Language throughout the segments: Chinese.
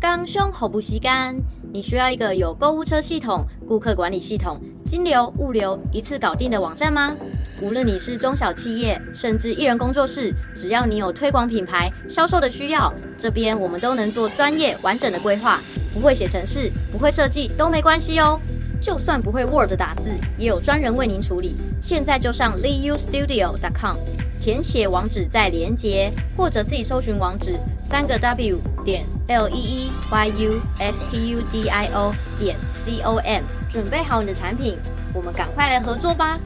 刚胸好不吸干，你需要一个有购物车系统、顾客管理系统、金流、物流一次搞定的网站吗？无论你是中小企业，甚至一人工作室，只要你有推广品牌、销售的需要，这边我们都能做专业完整的规划。不会写程式，不会设计都没关系哦。就算不会 Word 打字，也有专人为您处理。现在就上 leeyoustudio.com，填写网址再连接，或者自己搜寻网址三个 W 点 L E E Y U S T U D I O 点 C O M，准备好你的产品，我们赶快来合作吧。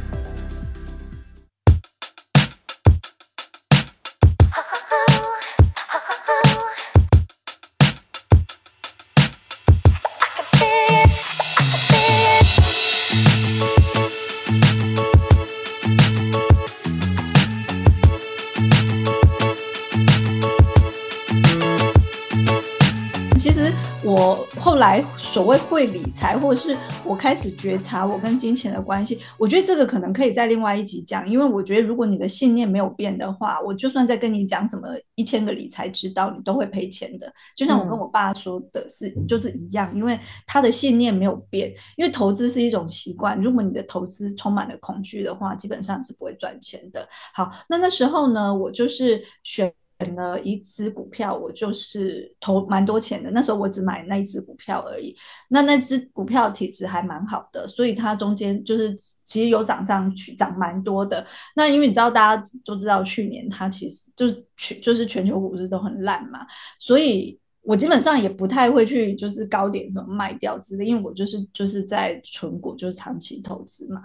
后来所谓会理财，或者是我开始觉察我跟金钱的关系，我觉得这个可能可以在另外一集讲，因为我觉得如果你的信念没有变的话，我就算再跟你讲什么一千个理财之道，你都会赔钱的。就像我跟我爸说的是，就是一样，因为他的信念没有变，因为投资是一种习惯，如果你的投资充满了恐惧的话，基本上是不会赚钱的。好，那那时候呢，我就是选。选了一只股票，我就是投蛮多钱的。那时候我只买那一只股票而已。那那只股票体质还蛮好的，所以它中间就是其实有涨上去，涨蛮多的。那因为你知道，大家都知道去年它其实就全就是全球股市都很烂嘛，所以我基本上也不太会去就是高点什么卖掉之类，因为我就是就是在存股，就是长期投资嘛。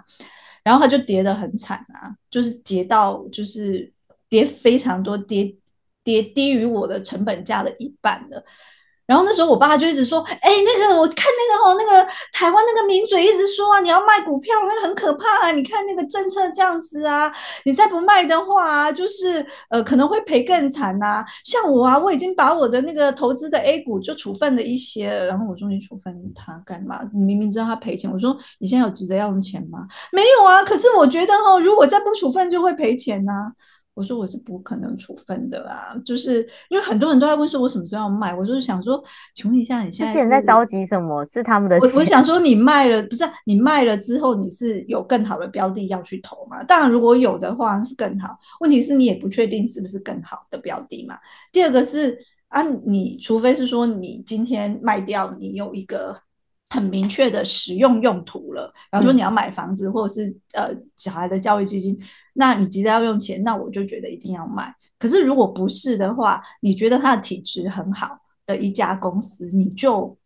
然后它就跌得很惨啊，就是跌到就是跌非常多跌。跌低于我的成本价的一半了，然后那时候我爸就一直说：“哎，那个我看那个哦，那个台湾那个名嘴一直说啊，你要卖股票，那个很可怕啊！你看那个政策这样子啊，你再不卖的话，就是呃可能会赔更惨呐。像我啊，我已经把我的那个投资的 A 股就处分了一些，然后我说你处分它干嘛？你明明知道他赔钱。我说你现在有急着要用钱吗？没有啊。可是我觉得哈，如果再不处分，就会赔钱呐。”我说我是不可能处分的啊，就是因为很多人都在问说，我什么时候要卖？我就是想说，请问一下，你现在现在着急什么？是他们的？我我想说，你卖了不是？你卖了之后，你是有更好的标的要去投嘛？当然，如果有的话是更好。问题是你也不确定是不是更好的标的嘛。第二个是啊，你除非是说你今天卖掉，你有一个。很明确的使用用途了，比方说你要买房子，或者是呃小孩的教育基金，那你急着要用钱，那我就觉得一定要卖。可是如果不是的话，你觉得它的体质很好的一家公司，你就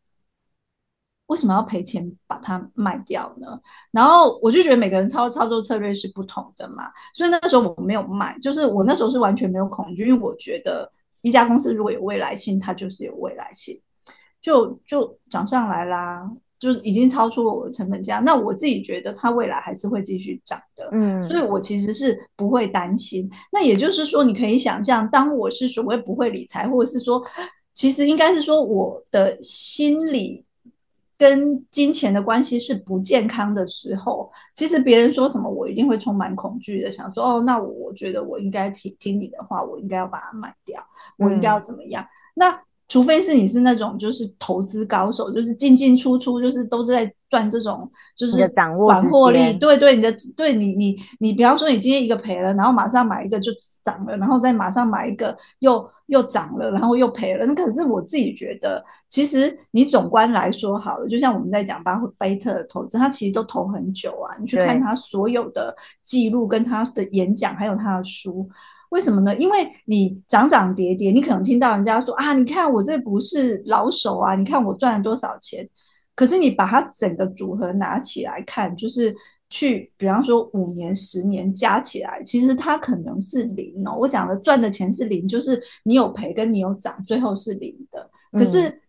为什么要赔钱把它卖掉呢？然后我就觉得每个人操操作策略是不同的嘛，所以那个时候我没有卖，就是我那时候是完全没有恐惧，因为我觉得一家公司如果有未来性，它就是有未来性。就就涨上来啦，就是已经超出了我的成本价。那我自己觉得它未来还是会继续涨的，嗯，所以我其实是不会担心。那也就是说，你可以想象，当我是所谓不会理财，或者是说，其实应该是说我的心理跟金钱的关系是不健康的时候，其实别人说什么，我一定会充满恐惧的，想说哦，那我觉得我应该听听你的话，我应该要把它卖掉，我应该要怎么样？嗯、那。除非是你是那种就是投资高手，就是进进出出，就是都是在赚这种，就是掌握管获利。对对，你的对你你你，比方说你今天一个赔了，然后马上买一个就涨了，然后再马上买一个又又涨了，然后又赔了。那可是我自己觉得，其实你总观来说好了，就像我们在讲巴菲特的投资，他其实都投很久啊。你去看他所有的记录，跟他的演讲，还有他的书。为什么呢？因为你涨涨跌跌，你可能听到人家说啊，你看我这不是老手啊，你看我赚了多少钱。可是你把它整个组合拿起来看，就是去，比方说五年、十年加起来，其实它可能是零哦。我讲的赚的钱是零，就是你有赔跟你有涨，最后是零的。可是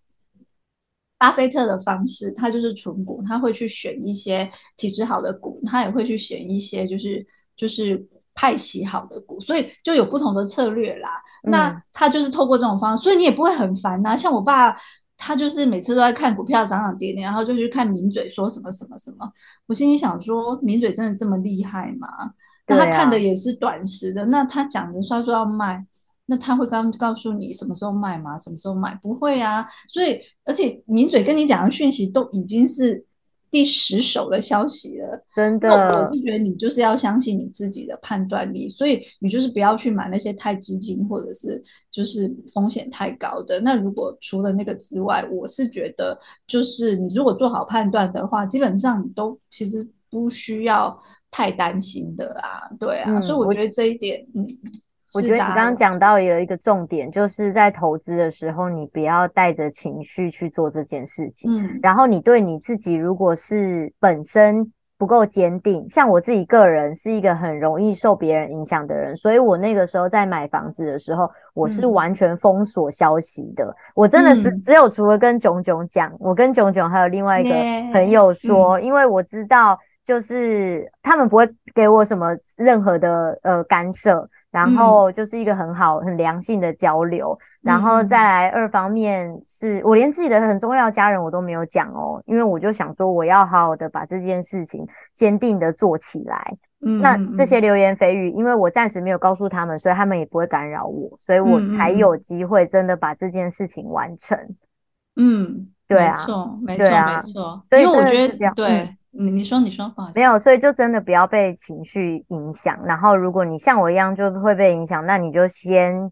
巴菲特的方式，他就是存股，他会去选一些体质好的股，他也会去选一些就是就是。派息好的股，所以就有不同的策略啦。嗯、那他就是透过这种方式，所以你也不会很烦呐、啊。像我爸，他就是每次都在看股票涨涨跌跌，然后就去看名嘴说什么什么什么。我心里想说，名嘴真的这么厉害吗？那他看的也是短时的，啊、那他讲的说说要卖，那他会刚告诉你什么时候卖吗？什么时候买？不会啊。所以，而且名嘴跟你讲的讯息都已经是第十手的消息了，真的。我是觉得你就是要相信你自己的判断力，所以你就是不要去买那些太基金或者是就是风险太高的。那如果除了那个之外，我是觉得就是你如果做好判断的话，基本上你都其实不需要太担心的啊。对啊，嗯、所以我觉得这一点，嗯。我觉得你刚刚讲到有一个重点，就是在投资的时候，你不要带着情绪去做这件事情。嗯，然后你对你自己，如果是本身不够坚定，像我自己个人是一个很容易受别人影响的人，所以我那个时候在买房子的时候，我是完全封锁消息的。嗯、我真的只只有除了跟炯炯讲，我跟炯炯还有另外一个朋友说，嗯、因为我知道就是他们不会给我什么任何的呃干涉。然后就是一个很好、很良性的交流，嗯、然后再来二方面是我连自己的很重要家人我都没有讲哦，因为我就想说我要好好的把这件事情坚定的做起来。嗯，那这些流言蜚语，因为我暂时没有告诉他们，所以他们也不会干扰我，所以我才有机会真的把这件事情完成。嗯，对啊，没错，没错，啊、没错，因为我觉得对。嗯你你说你说话没有，所以就真的不要被情绪影响。然后，如果你像我一样就会被影响，那你就先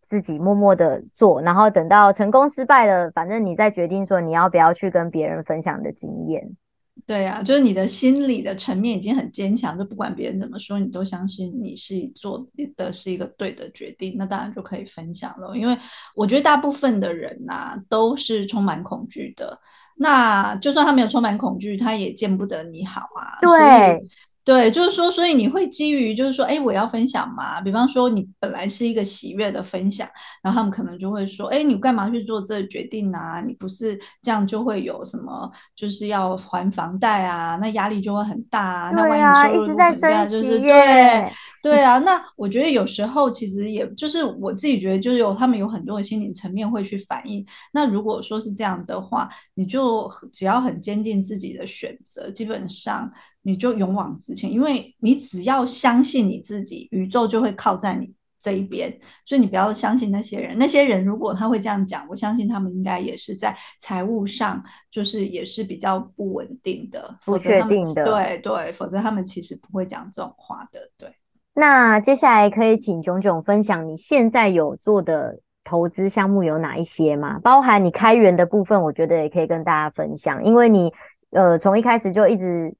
自己默默的做，然后等到成功失败了，反正你再决定说你要不要去跟别人分享的经验。对呀、啊，就是你的心理的层面已经很坚强，就不管别人怎么说，你都相信你是做的是一个对的决定，那当然就可以分享了。因为我觉得大部分的人呐、啊，都是充满恐惧的。那就算他没有充满恐惧，他也见不得你好啊。对。对，就是说，所以你会基于就是说，哎，我要分享嘛。比方说，你本来是一个喜悦的分享，然后他们可能就会说，哎，你干嘛去做这个决定啊？你不是这样就会有什么，就是要还房贷啊，那压力就会很大啊。那万一收入不稳定，就是对对啊。那我觉得有时候其实也就是我自己觉得，就是有他们有很多的心理层面会去反映。那如果说是这样的话，你就只要很坚定自己的选择，基本上。你就勇往直前，因为你只要相信你自己，宇宙就会靠在你这一边。所以你不要相信那些人，那些人如果他会这样讲，我相信他们应该也是在财务上，就是也是比较不稳定的，不确定的。对对，否则他们其实不会讲这种话的。对。那接下来可以请炯炯分享你现在有做的投资项目有哪一些吗？包含你开源的部分，我觉得也可以跟大家分享，因为你呃从一开始就一直。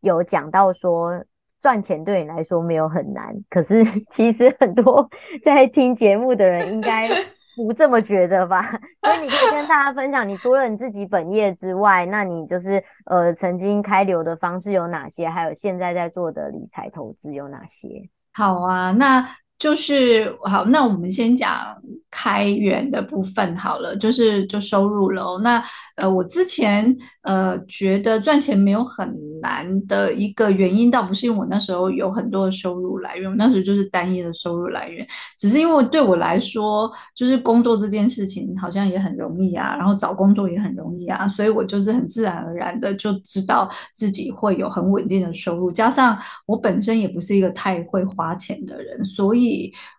有讲到说赚钱对你来说没有很难，可是 其实很多 在听节目的人应该 不这么觉得吧？所以你可以跟大家分享，你除了你自己本业之外，那你就是呃曾经开流的方式有哪些？还有现在在做的理财投资有哪些？好啊，那。就是好，那我们先讲开源的部分好了，就是就收入了哦。那呃，我之前呃觉得赚钱没有很难的一个原因，倒不是因为我那时候有很多的收入来源，我那时候就是单一的收入来源，只是因为对我来说，就是工作这件事情好像也很容易啊，然后找工作也很容易啊，所以我就是很自然而然的就知道自己会有很稳定的收入，加上我本身也不是一个太会花钱的人，所以。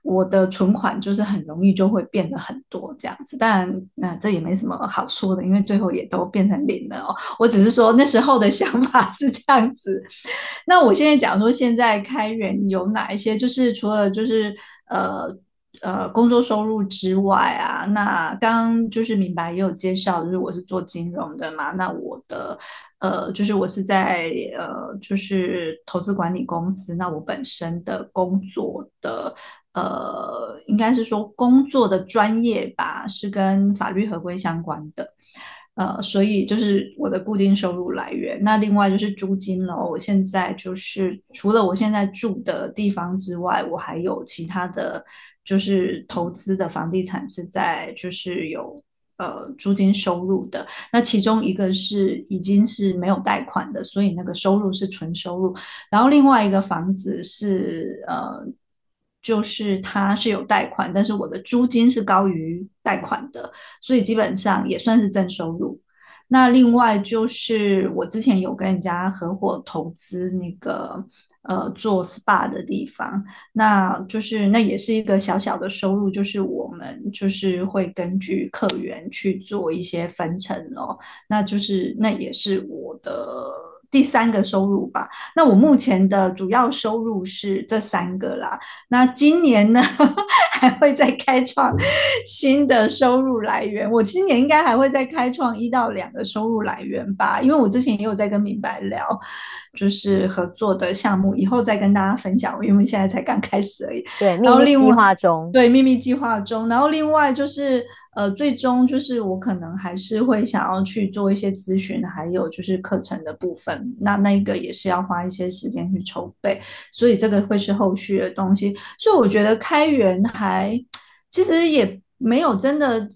我的存款就是很容易就会变得很多这样子，当然那这也没什么好说的，因为最后也都变成零了哦。我只是说那时候的想法是这样子。那我现在讲说现在开源有哪一些，就是除了就是呃呃工作收入之外啊，那刚就是明白也有介绍，就是我是做金融的嘛，那我的。呃，就是我是在呃，就是投资管理公司。那我本身的工作的呃，应该是说工作的专业吧，是跟法律合规相关的。呃，所以就是我的固定收入来源。那另外就是租金了。我现在就是除了我现在住的地方之外，我还有其他的就是投资的房地产是在就是有。呃，租金收入的，那其中一个是已经是没有贷款的，所以那个收入是纯收入。然后另外一个房子是呃，就是它是有贷款，但是我的租金是高于贷款的，所以基本上也算是正收入。那另外就是我之前有跟人家合伙投资那个。呃做 SPA 的地方，那就是那也是一个小小的收入，就是我们就是会根据客源去做一些分成哦，那就是那也是我的。第三个收入吧，那我目前的主要收入是这三个啦。那今年呢，还会再开创新的收入来源。我今年应该还会再开创一到两个收入来源吧，因为我之前也有在跟明白聊，就是合作的项目，以后再跟大家分享。因为现在才刚开始而已。对，秘密计划中。对，秘密计划中。然后另外就是。呃，最终就是我可能还是会想要去做一些咨询，还有就是课程的部分，那那个也是要花一些时间去筹备，所以这个会是后续的东西。所以我觉得开源还其实也没有真的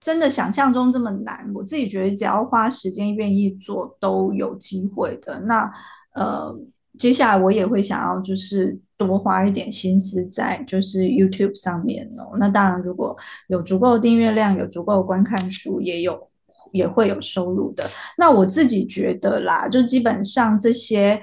真的想象中这么难，我自己觉得只要花时间愿意做都有机会的。那呃。接下来我也会想要，就是多花一点心思在就是 YouTube 上面哦。那当然，如果有足够订阅量，有足够观看数，也有也会有收入的。那我自己觉得啦，就基本上这些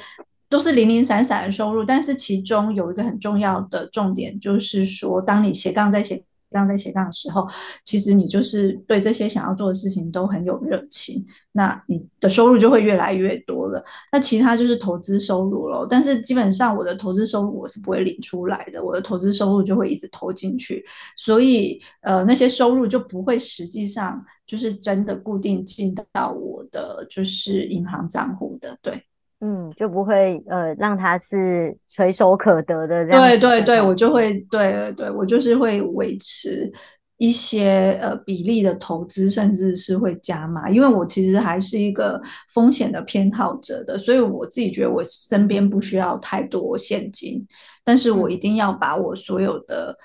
都是零零散散的收入，但是其中有一个很重要的重点，就是说，当你斜杠在斜。这样在斜杠的时候，其实你就是对这些想要做的事情都很有热情，那你的收入就会越来越多了。那其他就是投资收入咯，但是基本上我的投资收入我是不会领出来的，我的投资收入就会一直投进去，所以呃那些收入就不会实际上就是真的固定进到我的就是银行账户的，对。嗯，就不会呃让它是垂手可得的这样。对对对，我就会对对对，我就是会维持一些呃比例的投资，甚至是会加码，因为我其实还是一个风险的偏好者的，所以我自己觉得我身边不需要太多现金，但是我一定要把我所有的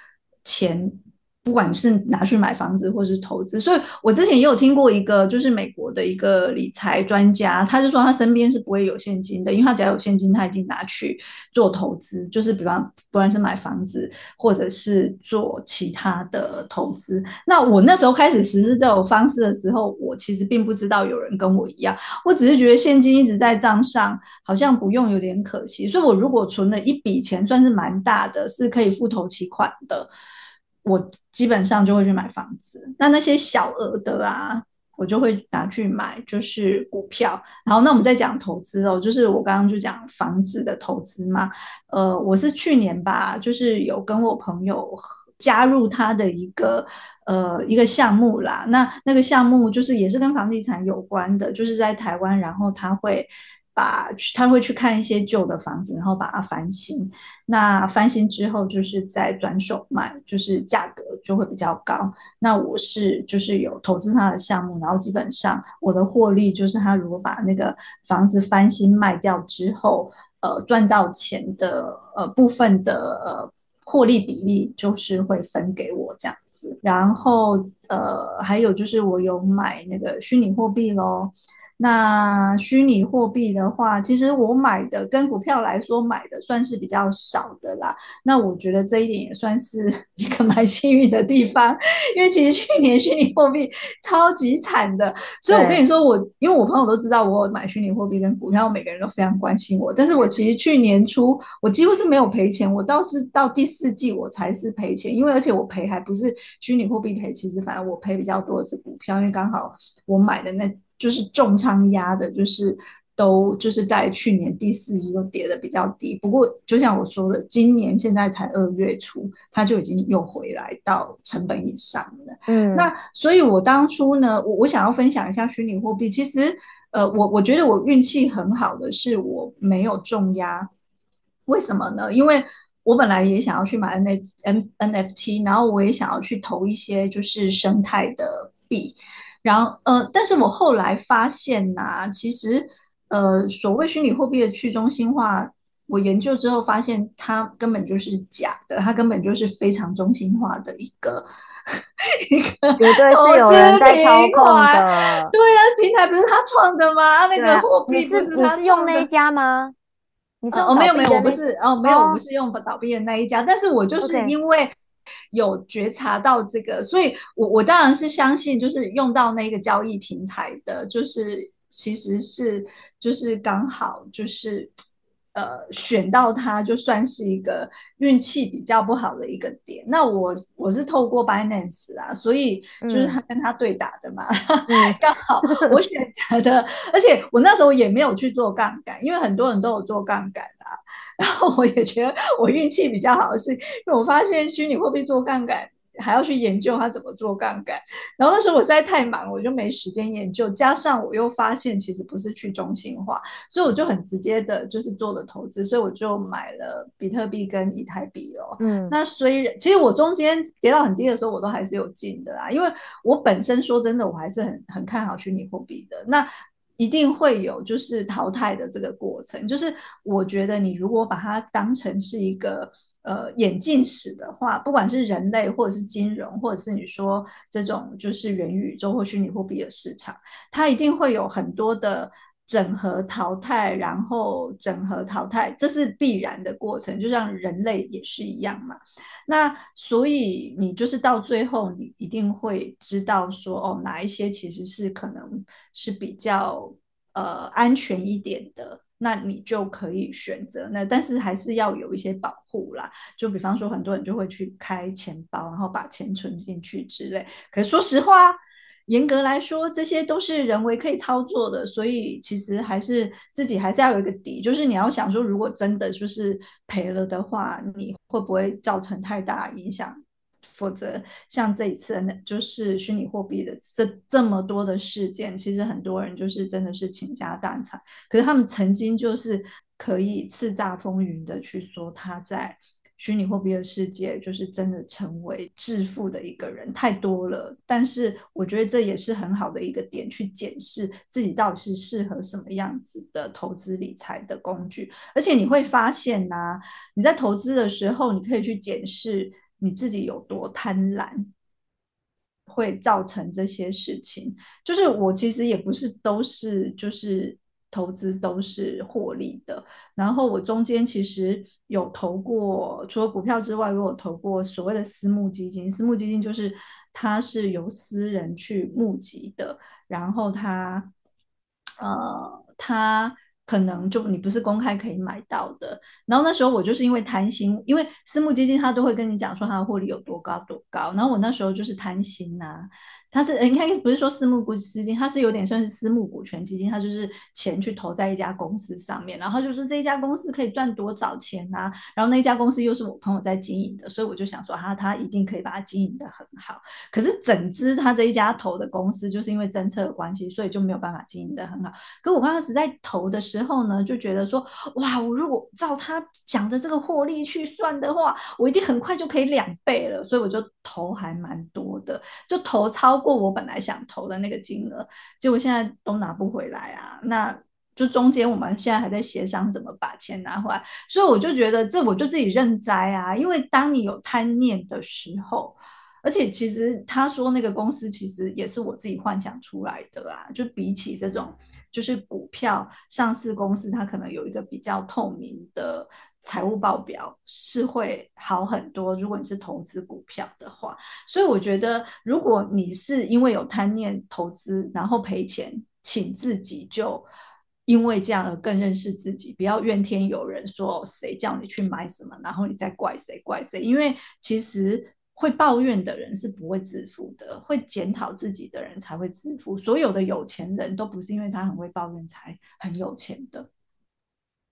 钱。不管是拿去买房子或是投资，所以我之前也有听过一个，就是美国的一个理财专家，他就说他身边是不会有现金的，因为他只要有现金，他已经拿去做投资，就是比方不管是买房子或者是做其他的投资。那我那时候开始实施这种方式的时候，我其实并不知道有人跟我一样，我只是觉得现金一直在账上，好像不用有点可惜，所以我如果存了一笔钱，算是蛮大的，是可以付头期款的。我基本上就会去买房子，那那些小额的啊，我就会拿去买，就是股票。然后那我们再讲投资哦，就是我刚刚就讲房子的投资嘛。呃，我是去年吧，就是有跟我朋友加入他的一个呃一个项目啦。那那个项目就是也是跟房地产有关的，就是在台湾，然后他会。把他会去看一些旧的房子，然后把它翻新。那翻新之后，就是再转手卖，就是价格就会比较高。那我是就是有投资他的项目，然后基本上我的获利就是他如果把那个房子翻新卖掉之后，呃，赚到钱的呃部分的呃获利比例就是会分给我这样子。然后呃还有就是我有买那个虚拟货币咯。那虚拟货币的话，其实我买的跟股票来说买的算是比较少的啦。那我觉得这一点也算是 一个蛮幸运的地方，因为其实去年虚拟货币超级惨的，所以我跟你说我，我因为我朋友都知道我有买虚拟货币跟股票，每个人都非常关心我。但是我其实去年初我几乎是没有赔钱，我倒是到第四季我才是赔钱，因为而且我赔还不是虚拟货币赔，其实反而我赔比较多的是股票，因为刚好我买的那。就是重仓压的，就是都就是在去年第四季都跌的比较低。不过就像我说的，今年现在才二月初，它就已经又回来到成本以上了。嗯，那所以我当初呢，我我想要分享一下虚拟货币。其实，呃，我我觉得我运气很好的是我没有重压。为什么呢？因为我本来也想要去买 N N NFT，然后我也想要去投一些就是生态的币。然后，呃，但是我后来发现呐、啊，其实，呃，所谓虚拟货币的去中心化，我研究之后发现它根本就是假的，它根本就是非常中心化的一个 一个，绝对是有人在操控的。对啊，平台不是他创的吗？啊、那个货币不是他用那一家吗？你是哦，没有没有，我不是哦，没有，我不是用倒闭的那一家，但是我就是因为。有觉察到这个，所以我我当然是相信，就是用到那个交易平台的，就是其实是就是刚好就是呃，选到它就算是一个运气比较不好的一个点。那我我是透过 Binance 啊，所以就是他跟他对打的嘛，嗯、刚好我选择的，而且我那时候也没有去做杠杆，因为很多人都有做杠杆啊。然后我也觉得我运气比较好是，因为我发现虚拟货币做杠杆。还要去研究他怎么做杠杆，然后那时候我实在太忙，我就没时间研究。加上我又发现其实不是去中心化，所以我就很直接的就是做了投资，所以我就买了比特币跟以太币哦。嗯，那虽然其实我中间跌到很低的时候，我都还是有进的啦，因为我本身说真的，我还是很很看好虚拟货币的。那一定会有就是淘汰的这个过程，就是我觉得你如果把它当成是一个。呃，演进史的话，不管是人类，或者是金融，或者是你说这种就是元宇宙或虚拟货币的市场，它一定会有很多的整合淘汰，然后整合淘汰，这是必然的过程，就像人类也是一样嘛。那所以你就是到最后，你一定会知道说，哦，哪一些其实是可能是比较呃安全一点的。那你就可以选择那，但是还是要有一些保护啦。就比方说，很多人就会去开钱包，然后把钱存进去之类。可说实话，严格来说，这些都是人为可以操作的，所以其实还是自己还是要有一个底。就是你要想说，如果真的就是赔了的话，你会不会造成太大影响？否则，像这一次那，就是虚拟货币的这这么多的事件，其实很多人就是真的是倾家荡产。可是他们曾经就是可以叱咤风云的去说他在虚拟货币的世界就是真的成为致富的一个人，太多了。但是我觉得这也是很好的一个点，去检视自己到底是适合什么样子的投资理财的工具。而且你会发现呐、你在投资的时候，你可以去检视。你自己有多贪婪，会造成这些事情。就是我其实也不是都是就是投资都是获利的，然后我中间其实有投过，除了股票之外，我有投过所谓的私募基金。私募基金就是它是由私人去募集的，然后它呃它。可能就你不是公开可以买到的，然后那时候我就是因为贪心，因为私募基金它都会跟你讲说它的获利有多高多高，然后我那时候就是贪心呐、它是，你看，不是说私募股基金，它是有点算是私募股权基金，它就是钱去投在一家公司上面，然后就是这一家公司可以赚多少钱啊，然后那家公司又是我朋友在经营的，所以我就想说，哈，他一定可以把它经营的很好。可是整支他这一家投的公司，就是因为政策的关系，所以就没有办法经营的很好。可我刚开始在投的时候呢，就觉得说，哇，我如果照他讲的这个获利去算的话，我一定很快就可以两倍了，所以我就投还蛮多的，就投超。过我本来想投的那个金额，结果现在都拿不回来啊！那就中间我们现在还在协商怎么把钱拿回来，所以我就觉得这我就自己认栽啊！因为当你有贪念的时候，而且其实他说那个公司其实也是我自己幻想出来的啊，就比起这种就是股票上市公司，它可能有一个比较透明的。财务报表是会好很多，如果你是投资股票的话，所以我觉得，如果你是因为有贪念投资，然后赔钱，请自己就因为这样而更认识自己，不要怨天尤人，说谁叫你去买什么，然后你再怪谁怪谁，因为其实会抱怨的人是不会致富的，会检讨自己的人才会致富。所有的有钱人都不是因为他很会抱怨才很有钱的。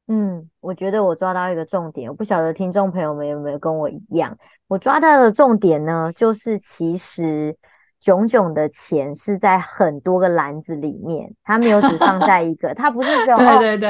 嗯，我觉得我抓到一个重点，我不晓得听众朋友们有没有跟我一样，我抓到的重点呢，就是其实冏冏的钱是在很多个篮子里面，他没有只放在一个，他不是说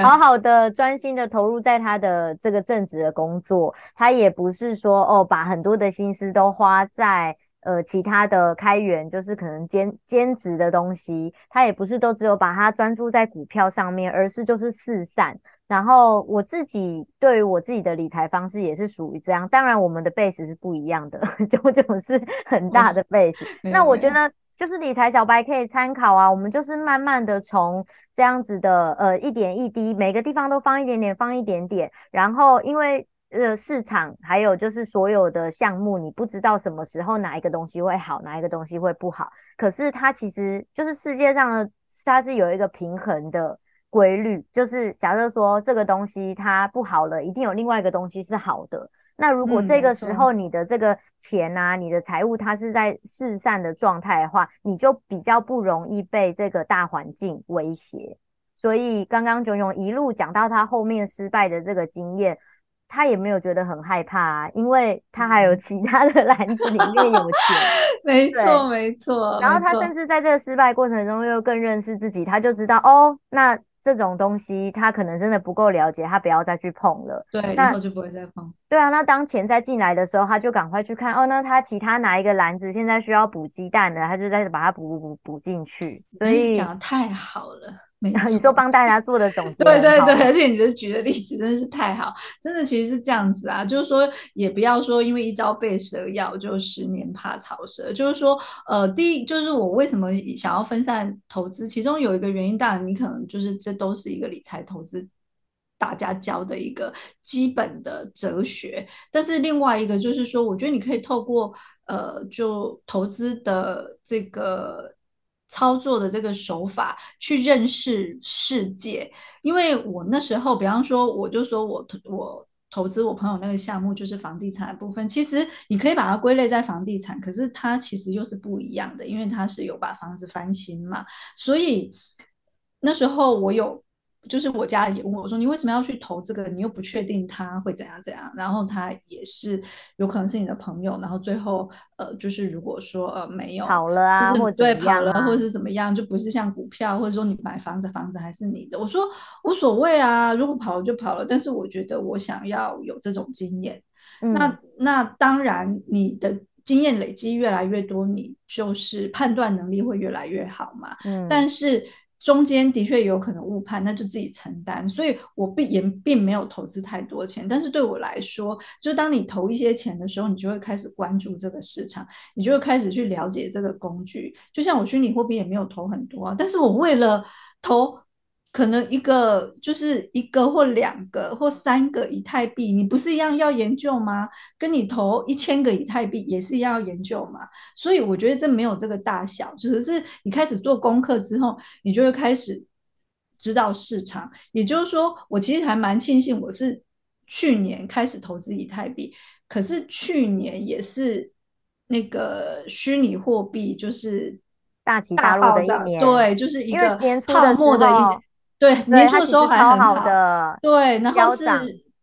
好好的专心的投入在他的这个正职的工作，他也不是说哦，把很多的心思都花在呃其他的开源，就是可能兼兼职的东西，他也不是都只有把它专注在股票上面，而是就是四散。然后我自己对于我自己的理财方式也是属于这样，当然我们的 base 是不一样的，冏冏是很大的 base。那我觉得就是理财小白可以参考啊，我们就是慢慢的从这样子的呃一点一滴，每个地方都放一点点，放一点点。然后因为呃市场还有就是所有的项目，你不知道什么时候哪一个东西会好，哪一个东西会不好。可是它其实就是世界上的，它是有一个平衡的。规律，就是假设说这个东西它不好了，一定有另外一个东西是好的。那如果这个时候你的这个钱啊，嗯、你的财务它是在四散的状态的话，你就比较不容易被这个大环境威胁。所以刚刚炯炯一路讲到他后面失败的这个经验，他也没有觉得很害怕啊，因为他还有其他的 篮子里面有钱。没错，没错。然后他甚至在这个失败过程中又更认识自己，他就知道哦，那。这种东西他可能真的不够了解，他不要再去碰了。对，那以后就不会再碰。对啊，那当钱再进来的时候，他就赶快去看哦，那他其他拿一个篮子现在需要补鸡蛋的，他就再把它补补补补进去。所以讲的太好了。你说帮大家做的总结，对对对，而且你的举的例子真的是太好，真的其实是这样子啊，就是说也不要说因为一朝被蛇咬就十年怕草蛇，就是说呃，第一就是我为什么想要分散投资，其中有一个原因，当然你可能就是这都是一个理财投资大家教的一个基本的哲学，但是另外一个就是说，我觉得你可以透过呃，就投资的这个。操作的这个手法去认识世界，因为我那时候，比方说，我就说我投我投资我朋友那个项目就是房地产的部分，其实你可以把它归类在房地产，可是它其实又是不一样的，因为它是有把房子翻新嘛，所以那时候我有。就是我家也问我说：“你为什么要去投这个？你又不确定他会怎样怎样。”然后他也是有可能是你的朋友，然后最后呃，就是如果说呃没有跑了啊，就是对跑了，啊、或者是怎么样，就不是像股票，或者说你买房子，房子还是你的。我说无所谓啊，如果跑了就跑了。但是我觉得我想要有这种经验。嗯、那那当然，你的经验累积越来越多，你就是判断能力会越来越好嘛。嗯，但是。中间的确有可能误判，那就自己承担。所以我并也并没有投资太多钱，但是对我来说，就当你投一些钱的时候，你就会开始关注这个市场，你就会开始去了解这个工具。就像我虚拟货币也没有投很多啊，但是我为了投。可能一个就是一个或两个或三个以太币，你不是一样要研究吗？跟你投一千个以太币也是一样要研究嘛。所以我觉得这没有这个大小，只是你开始做功课之后，你就会开始知道市场。也就是说，我其实还蛮庆幸我是去年开始投资以太币，可是去年也是那个虚拟货币就是大起大落的一年，对，就是一个泡沫的一年。对，年初的时候还很好，的，对，然后是，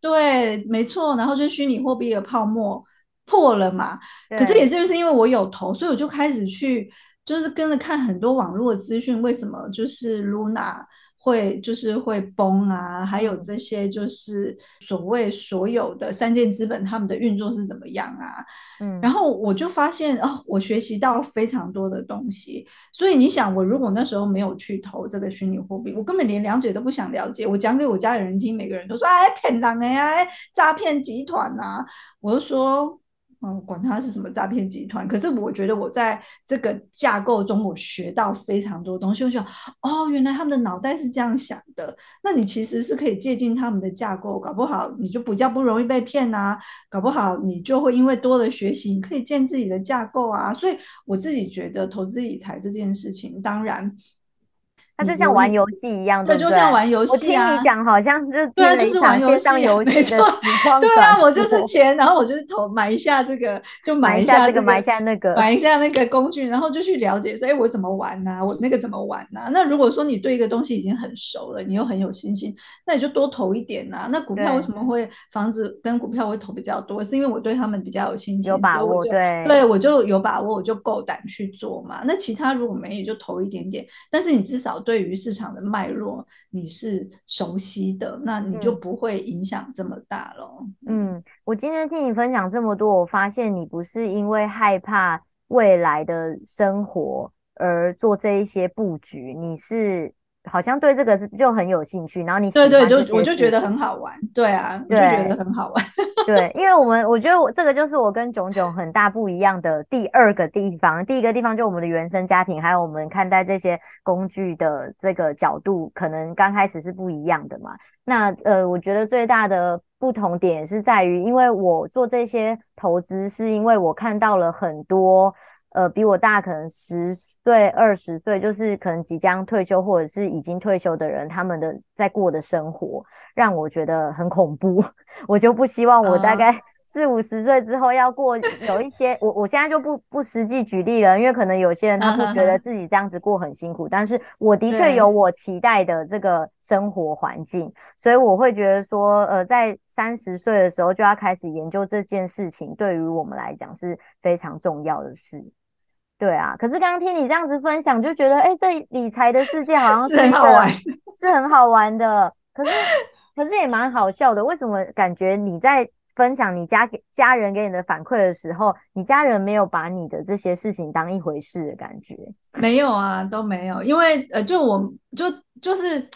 对，没错，然后就虚拟货币的泡沫破了嘛，可是也是就是因为我有投，所以我就开始去，就是跟着看很多网络的资讯，为什么就是 Luna。会就是会崩啊，还有这些就是所谓所有的三箭资本他们的运作是怎么样啊？嗯，然后我就发现哦，我学习到非常多的东西。所以你想，我如果那时候没有去投这个虚拟货币，我根本连了解都不想了解。我讲给我家里人听，每个人都说哎骗人的呀，哎诈骗集团呐、啊，我就说。嗯，管他是什么诈骗集团，可是我觉得我在这个架构中，我学到非常多东西。我想，哦，原来他们的脑袋是这样想的。那你其实是可以借鉴他们的架构，搞不好你就比较不容易被骗啊。搞不好你就会因为多了学习，你可以建自己的架构啊。所以我自己觉得，投资理财这件事情，当然。它就像玩游戏一样，对，就像玩游戏啊！我听你讲，好像就对啊，就是玩游戏，没错，对啊，我就是钱，然后我就是投买一下这个，就买一下这个，买一下那个，买一下那个工具，然后就去了解说，哎，我怎么玩呐？我那个怎么玩呐？那如果说你对一个东西已经很熟了，你又很有信心，那你就多投一点呐。那股票为什么会房子跟股票会投比较多？是因为我对他们比较有信心，有把握，对，对我就有把握，我就够胆去做嘛。那其他如果没有，就投一点点，但是你至少对于市场的。脉络你是熟悉的，那你就不会影响这么大咯。嗯，我今天听你分享这么多，我发现你不是因为害怕未来的生活而做这一些布局，你是。好像对这个是就很有兴趣，然后你对对，就我就觉得很好玩，对啊，对，我就觉得很好玩，对，因为我们我觉得我这个就是我跟炯炯很大不一样的第二个地方，第一个地方就我们的原生家庭，还有我们看待这些工具的这个角度，可能刚开始是不一样的嘛。那呃，我觉得最大的不同点是在于，因为我做这些投资，是因为我看到了很多。呃比我大可能十岁、二十岁，就是可能即将退休或者是已经退休的人，他们的在过的生活让我觉得很恐怖，我就不希望我大概、uh。四五十岁之后要过有一些，我我现在就不不实际举例了，因为可能有些人他会觉得自己这样子过很辛苦，但是我的确有我期待的这个生活环境，所以我会觉得说，呃，在三十岁的时候就要开始研究这件事情，对于我们来讲是非常重要的事。对啊，可是刚刚听你这样子分享，就觉得，哎，这理财的世界好像是很好玩，是很好玩的，可是可是也蛮好笑的，为什么感觉你在？分享你家给家人给你的反馈的时候，你家人没有把你的这些事情当一回事的感觉？没有啊，都没有，因为呃，就我就就是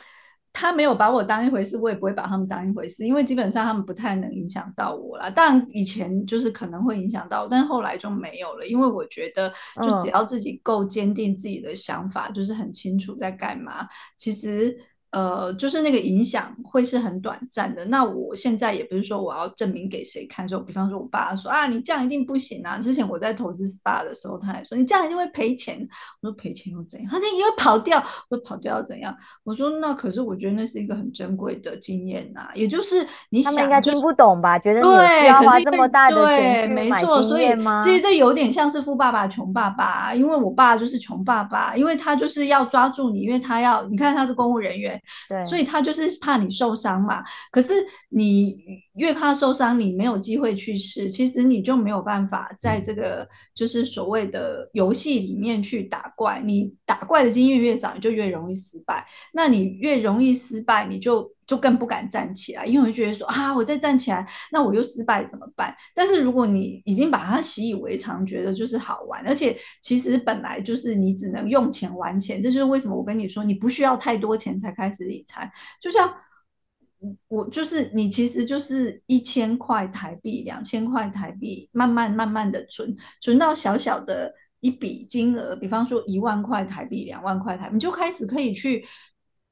他没有把我当一回事，我也不会把他们当一回事，因为基本上他们不太能影响到我啦。当然以前就是可能会影响到，但后来就没有了，因为我觉得就只要自己够坚定自己的想法，嗯、就是很清楚在干嘛，其实。呃，就是那个影响会是很短暂的。那我现在也不是说我要证明给谁看，就比方说我爸说啊，你这样一定不行啊。之前我在投资 SPA 的时候，他还说你这样一定会赔钱。我说赔钱又怎样？他说因为跑掉，我说跑掉又怎样？我说那可是我觉得那是一个很珍贵的经验呐、啊。也就是你想、就是，他们应该听不懂吧？觉得你需要花这么大的钱去买经验吗？所以其实这有点像是富爸爸穷爸爸，因为我爸就是穷爸爸，因为他就是要抓住你，因为他要你看他是公务人员。对，所以他就是怕你受伤嘛。可是你越怕受伤，你没有机会去试，其实你就没有办法在这个就是所谓的游戏里面去打怪。你打怪的经验越少，你就越容易失败。那你越容易失败，你就。就更不敢站起来，因为我觉得说啊，我再站起来，那我又失败怎么办？但是如果你已经把它习以为常，觉得就是好玩，而且其实本来就是你只能用钱玩钱，这就是为什么我跟你说，你不需要太多钱才开始理财。就像我就是你，其实就是一千块台币、两千块台币，慢慢慢慢的存，存到小小的一笔金额，比方说一万块台币、两万块台币，你就开始可以去。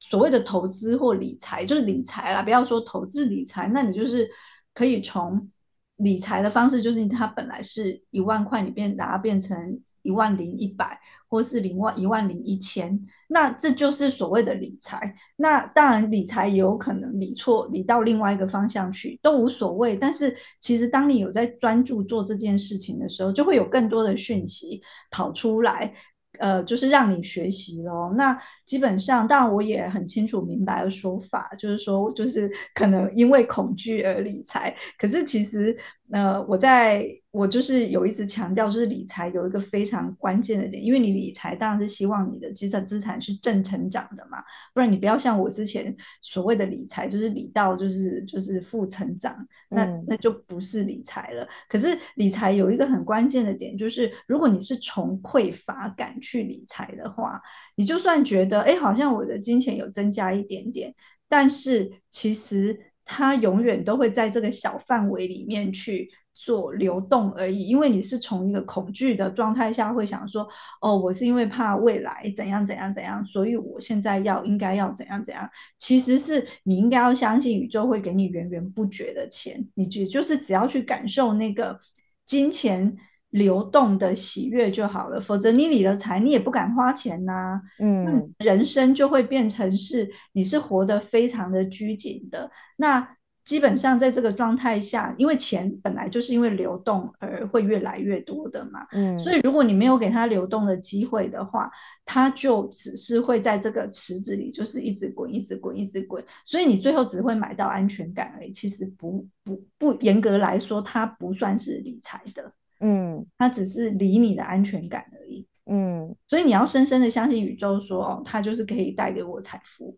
所谓的投资或理财，就是理财啦，不要说投资理财，那你就是可以从理财的方式，就是它本来是一万块，你变把它变成一万零一百，或是零万一万零一千，那这就是所谓的理财。那当然理财也有可能理错，理到另外一个方向去都无所谓。但是其实当你有在专注做这件事情的时候，就会有更多的讯息跑出来。呃，就是让你学习咯。那基本上，当然我也很清楚明白的说法，就是说，就是可能因为恐惧而理财。可是其实，呃，我在。我就是有一直强调，就是理财有一个非常关键的点，因为你理财当然是希望你的资产资产是正成长的嘛，不然你不要像我之前所谓的理财，就是理到就是就是负成长，那那就不是理财了。可是理财有一个很关键的点，就是如果你是从匮乏感去理财的话，你就算觉得哎，好像我的金钱有增加一点点，但是其实它永远都会在这个小范围里面去。做流动而已，因为你是从一个恐惧的状态下会想说，哦，我是因为怕未来怎样怎样怎样，所以我现在要应该要怎样怎样。其实是你应该要相信宇宙会给你源源不绝的钱，你就就是只要去感受那个金钱流动的喜悦就好了。否则你理了财，你也不敢花钱呐、啊，嗯，人生就会变成是你是活得非常的拘谨的那。基本上在这个状态下，因为钱本来就是因为流动而会越来越多的嘛，嗯，所以如果你没有给它流动的机会的话，它就只是会在这个池子里，就是一直滚，一直滚，一直滚，所以你最后只会买到安全感而已。其实不不不严格来说，它不算是理财的，嗯，它只是理你的安全感而已，嗯，所以你要深深的相信宇宙说，哦，它就是可以带给我财富。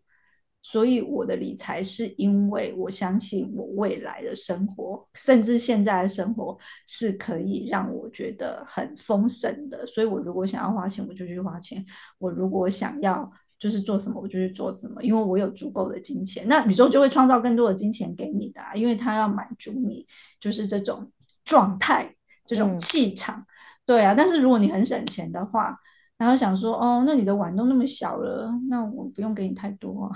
所以我的理财是因为我相信我未来的生活，甚至现在的生活是可以让我觉得很丰盛的。所以我如果想要花钱，我就去花钱；我如果想要就是做什么，我就去做什么。因为我有足够的金钱，那宇宙就会创造更多的金钱给你的啊，因为它要满足你就是这种状态、这种气场。嗯。对啊，但是如果你很省钱的话。然后想说，哦，那你的碗都那么小了，那我不用给你太多啊。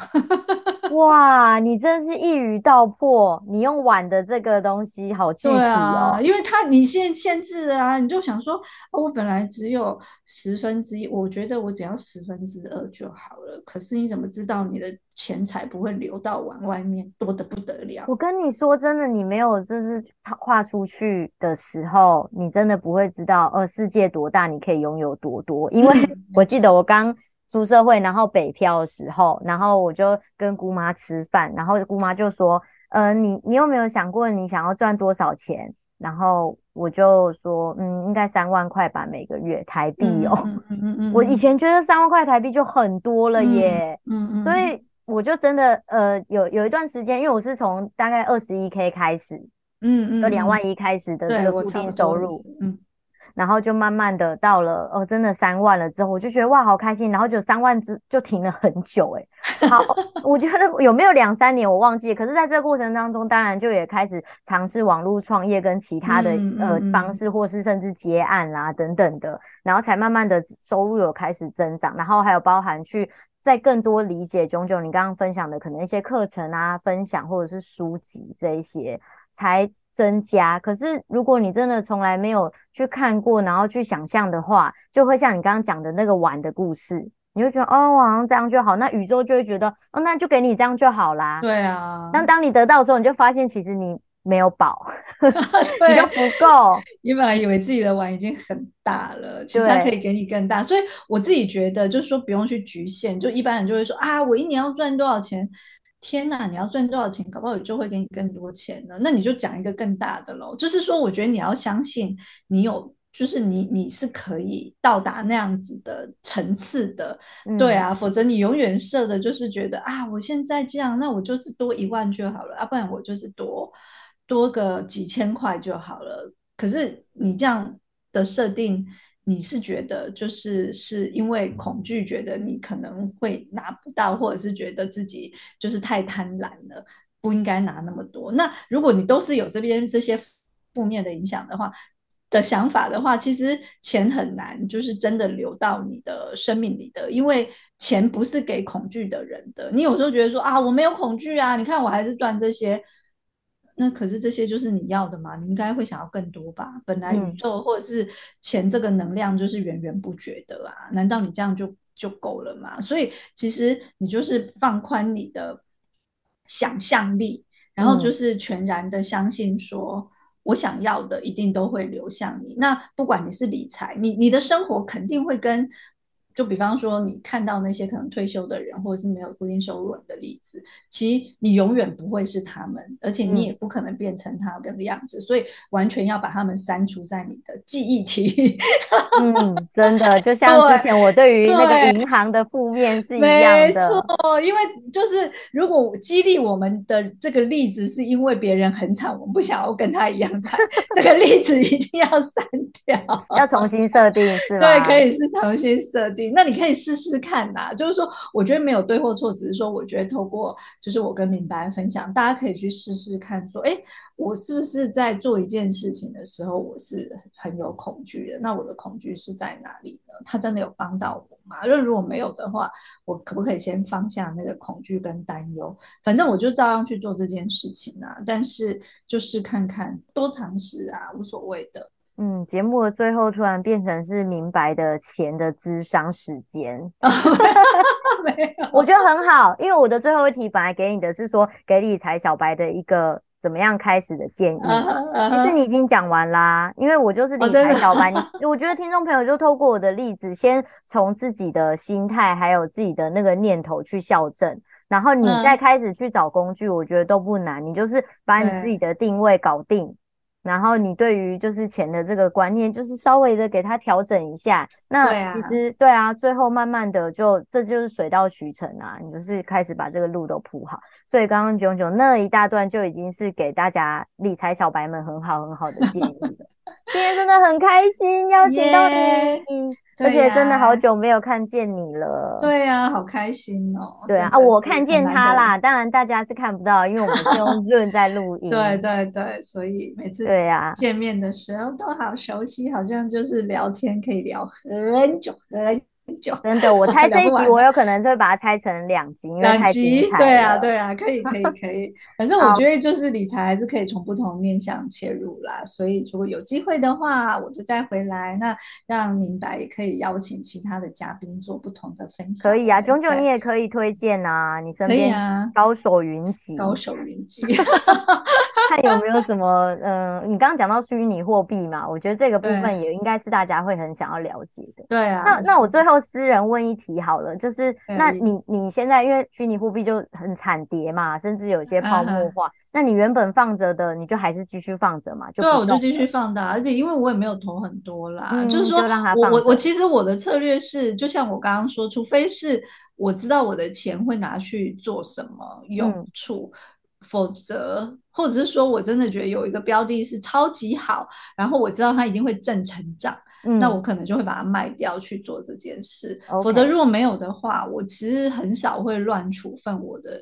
哇，你真是一语道破！你用碗的这个东西好具体哦，啊、因为它你现限制啊，你就想说，我本来只有十分之一，我觉得我只要十分之二就好了。可是你怎么知道你的钱财不会流到碗外面，多的不得了？我跟你说真的，你没有就是跨出去的时候，你真的不会知道，呃，世界多大，你可以拥有多多。因为我记得我刚。出社会，然后北漂的时候，然后我就跟姑妈吃饭，然后姑妈就说：“呃，你你有没有想过你想要赚多少钱？”然后我就说：“嗯，应该三万块吧，每个月台币哦。嗯”嗯嗯嗯，我以前觉得三万块台币就很多了耶。嗯嗯，所以我就真的呃有有一段时间，因为我是从大概二十一 K 开始，嗯嗯，有两万一开始的这个固定收入，嗯。然后就慢慢的到了哦，真的三万了之后，我就觉得哇，好开心。然后就三万之就停了很久，诶好，我觉得有没有两三年我忘记了。可是在这个过程当中，当然就也开始尝试网络创业跟其他的、嗯、呃方式，或是甚至接案啦等等的，然后才慢慢的收入有开始增长。然后还有包含去再更多理解炯炯你刚刚分享的可能一些课程啊分享或者是书籍这一些。才增加，可是如果你真的从来没有去看过，然后去想象的话，就会像你刚刚讲的那个碗的故事，你会觉得哦，我好像这样就好，那宇宙就会觉得哦，那就给你这样就好啦。对啊。但当你得到的时候，你就发现其实你没有饱，对你就不够。你本来以为自己的碗已经很大了，其实它可以给你更大。所以我自己觉得，就是说不用去局限，就一般人就会说啊，我一年要赚多少钱。天呐，你要赚多少钱？搞不好宇宙会给你更多钱呢。那你就讲一个更大的喽。就是说，我觉得你要相信你有，就是你你是可以到达那样子的层次的，嗯、对啊。否则你永远设的就是觉得啊，我现在这样，那我就是多一万就好了啊，不然我就是多多个几千块就好了。可是你这样的设定。你是觉得就是是因为恐惧，觉得你可能会拿不到，或者是觉得自己就是太贪婪了，不应该拿那么多。那如果你都是有这边这些负面的影响的话，的想法的话，其实钱很难就是真的流到你的生命里的，因为钱不是给恐惧的人的。你有时候觉得说啊，我没有恐惧啊，你看我还是赚这些。那可是这些就是你要的嘛？你应该会想要更多吧？本来宇宙或者是钱这个能量就是源源不绝的啊，难道你这样就就够了吗？所以其实你就是放宽你的想象力，然后就是全然的相信说，我想要的一定都会流向你。那不管你是理财，你你的生活肯定会跟。就比方说，你看到那些可能退休的人，或者是没有固定收入人的例子，其实你永远不会是他们，而且你也不可能变成他们的样子，嗯、所以完全要把他们删除在你的记忆体。嗯，真的，就像之前我对于那个银行的负面是一样的。没错，因为就是如果激励我们的这个例子是因为别人很惨，我们不想要跟他一样惨，这个例子一定要删掉，要重新设定是吗？对，可以是重新设定。那你可以试试看呐，就是说，我觉得没有对或错，只是说，我觉得透过就是我跟明白分享，大家可以去试试看，说，哎，我是不是在做一件事情的时候，我是很有恐惧的？那我的恐惧是在哪里呢？它真的有帮到我吗？因为如果没有的话，我可不可以先放下那个恐惧跟担忧？反正我就照样去做这件事情啊，但是就是看看，多尝试啊，无所谓的。嗯，节目的最后突然变成是明白的钱的咨商时间，没有，我觉得很好，因为我的最后一题本来给你的是说给理财小白的一个怎么样开始的建议，其实、uh. 你已经讲完啦，因为我就是理财小白，我觉得听众朋友就透过我的例子，先从自己的心态还有自己的那个念头去校正，然后你再开始去找工具，我觉得都不难，你就是把你自己的定位搞定。然后你对于就是钱的这个观念，就是稍微的给它调整一下。那其实对啊，对啊，最后慢慢的就这就是水到渠成啊，你就是开始把这个路都铺好。所以刚刚炯炯那一大段就已经是给大家理财小白们很好很好的建议了。今天真的很开心邀请到你。而且真的好久没有看见你了。对呀、啊，好开心哦。对啊，啊，我看见他啦。当然大家是看不到，因为我们是用 Zoom 在录音。对对对，所以每次对呀见面的时候都好熟悉，好像就是聊天可以聊很久很真的，我 猜这一集我有可能就会把它拆成两集，因为太精彩了。对啊，对啊，可以，可以，可以。反正我觉得就是理财还是可以从不同面向切入啦。所以如果有机会的话，我就再回来。那让明白也可以邀请其他的嘉宾做不同的分享。可以啊，炯炯你也可以推荐啊，你身边高手云集，高手云集。看有没有什么，嗯、呃，你刚刚讲到虚拟货币嘛，我觉得这个部分也应该是大家会很想要了解的。对啊，那那我最后私人问一题好了，就是那你你现在因为虚拟货币就很惨跌嘛，甚至有些泡沫化，啊、那你原本放着的，你就还是继续放着嘛？就对，我就继续放的，而且因为我也没有投很多啦，嗯、就是说我我我其实我的策略是，就像我刚刚说，除非是我知道我的钱会拿去做什么用处。嗯否则，或者是说我真的觉得有一个标的是超级好，然后我知道它一定会正成长，嗯，那我可能就会把它卖掉去做这件事。否则如果没有的话，我其实很少会乱处分我的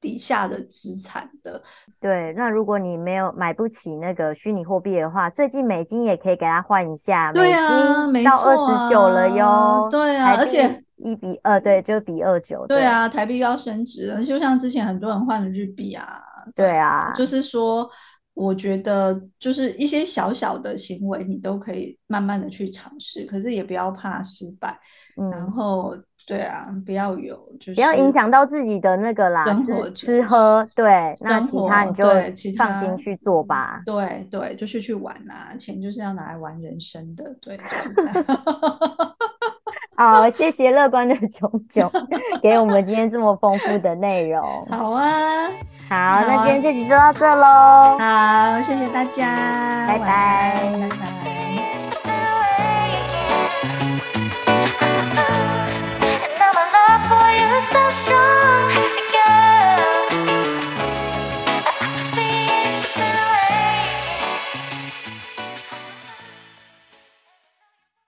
底下的资产的。对，那如果你没有买不起那个虚拟货币的话，最近美金也可以给它换一下，对啊，美金到二十九了哟。对啊，而且。一比二，对，就比二九。对啊，台币又要升值了，就像之前很多人换了日币啊。对啊，就是说，我觉得就是一些小小的行为，你都可以慢慢的去尝试，可是也不要怕失败。嗯，然后对啊，不要有就是不要影响到自己的那个啦，吃吃喝。对，那其他你就放心去做吧。对对，就是去玩啊，钱就是要拿来玩人生的。对，就是这样。好，谢谢乐观的囧囧给我们今天这么丰富的内容。好啊，好，好，那今天这集就到这喽。好，谢谢大家，拜拜，拜拜。